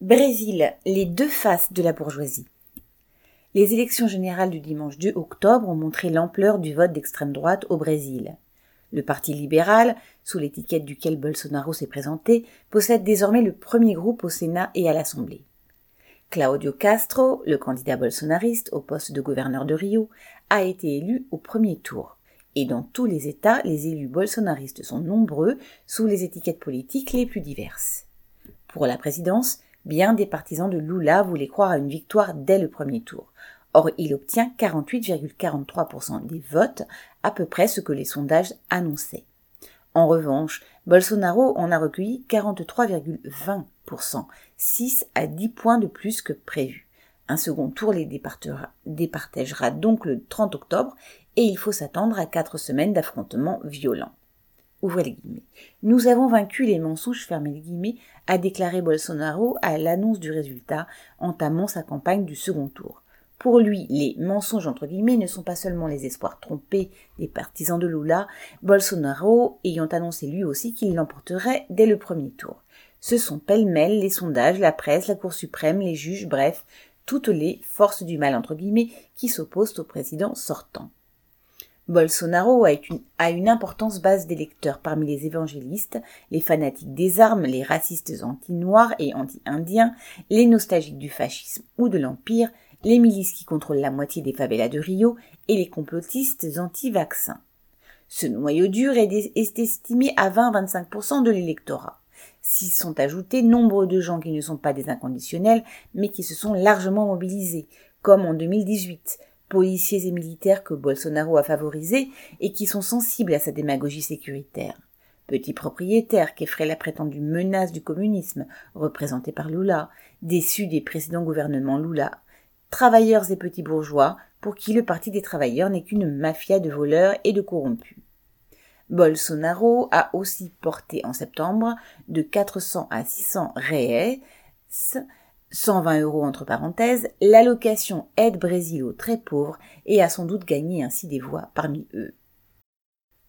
Brésil, les deux faces de la bourgeoisie. Les élections générales du dimanche 2 octobre ont montré l'ampleur du vote d'extrême droite au Brésil. Le Parti libéral, sous l'étiquette duquel Bolsonaro s'est présenté, possède désormais le premier groupe au Sénat et à l'Assemblée. Claudio Castro, le candidat bolsonariste au poste de gouverneur de Rio, a été élu au premier tour. Et dans tous les États, les élus bolsonaristes sont nombreux sous les étiquettes politiques les plus diverses. Pour la présidence, Bien des partisans de Lula voulaient croire à une victoire dès le premier tour. Or, il obtient 48,43% des votes, à peu près ce que les sondages annonçaient. En revanche, Bolsonaro en a recueilli 43,20%, 6 à 10 points de plus que prévu. Un second tour les départagera donc le 30 octobre et il faut s'attendre à quatre semaines d'affrontements violents. Nous avons vaincu les mensonges, fermés les guillemets, a déclaré Bolsonaro à l'annonce du résultat, entamant sa campagne du second tour. Pour lui, les mensonges entre guillemets ne sont pas seulement les espoirs trompés des partisans de Lula, Bolsonaro ayant annoncé lui aussi qu'il l'emporterait dès le premier tour. Ce sont pêle-mêle les sondages, la presse, la Cour suprême, les juges, bref, toutes les forces du mal entre guillemets qui s'opposent au président sortant. Bolsonaro a une, importance base d'électeurs parmi les évangélistes, les fanatiques des armes, les racistes anti-noirs et anti-indiens, les nostalgiques du fascisme ou de l'Empire, les milices qui contrôlent la moitié des favelas de Rio et les complotistes anti-vaccins. Ce noyau dur est, est estimé à 20-25% de l'électorat. S'y sont ajoutés nombre de gens qui ne sont pas des inconditionnels, mais qui se sont largement mobilisés, comme en 2018, policiers et militaires que Bolsonaro a favorisés et qui sont sensibles à sa démagogie sécuritaire. Petits propriétaires qu'effraie la prétendue menace du communisme représentée par Lula, déçus des précédents gouvernements Lula, travailleurs et petits bourgeois pour qui le Parti des travailleurs n'est qu'une mafia de voleurs et de corrompus. Bolsonaro a aussi porté en septembre de 400 à 600 reais 120 euros entre parenthèses, l'allocation aide Brésil aux très pauvres et a sans doute gagné ainsi des voix parmi eux.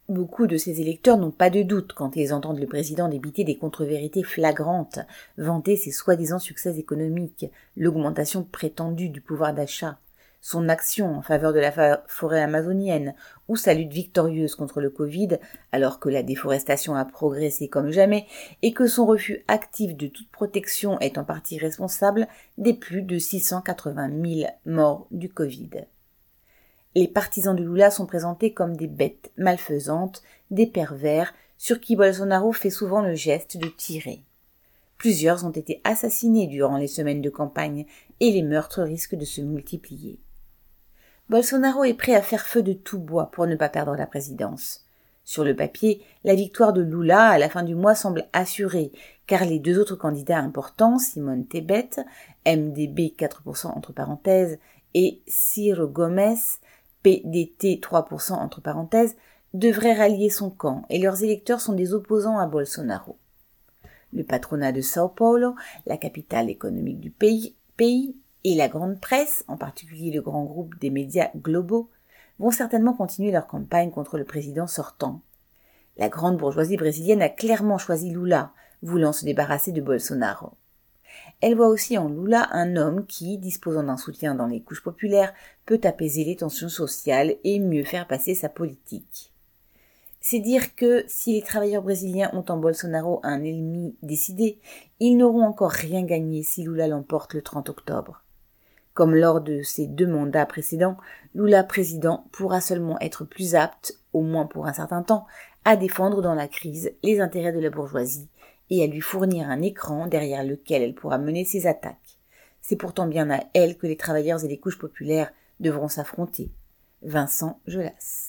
Beaucoup de ces électeurs n'ont pas de doute quand ils entendent le président débiter des contre-vérités flagrantes, vanter ses soi-disant succès économiques, l'augmentation prétendue du pouvoir d'achat, son action en faveur de la forêt amazonienne ou sa lutte victorieuse contre le Covid alors que la déforestation a progressé comme jamais et que son refus actif de toute protection est en partie responsable des plus de 680 000 morts du Covid. Les partisans de Lula sont présentés comme des bêtes malfaisantes, des pervers, sur qui Bolsonaro fait souvent le geste de tirer. Plusieurs ont été assassinés durant les semaines de campagne et les meurtres risquent de se multiplier. Bolsonaro est prêt à faire feu de tout bois pour ne pas perdre la présidence. Sur le papier, la victoire de Lula à la fin du mois semble assurée, car les deux autres candidats importants, Simone Tebet, MDB 4% entre parenthèses, et Ciro Gomes, PDT 3% entre parenthèses, devraient rallier son camp, et leurs électeurs sont des opposants à Bolsonaro. Le patronat de Sao Paulo, la capitale économique du pays et la grande presse, en particulier le grand groupe des médias globaux, vont certainement continuer leur campagne contre le président sortant. La grande bourgeoisie brésilienne a clairement choisi Lula, voulant se débarrasser de Bolsonaro. Elle voit aussi en Lula un homme qui, disposant d'un soutien dans les couches populaires, peut apaiser les tensions sociales et mieux faire passer sa politique. C'est dire que si les travailleurs brésiliens ont en Bolsonaro un ennemi décidé, ils n'auront encore rien gagné si Lula l'emporte le 30 octobre. Comme lors de ses deux mandats précédents, Lula président pourra seulement être plus apte, au moins pour un certain temps, à défendre dans la crise les intérêts de la bourgeoisie et à lui fournir un écran derrière lequel elle pourra mener ses attaques. C'est pourtant bien à elle que les travailleurs et les couches populaires devront s'affronter. Vincent Gelas.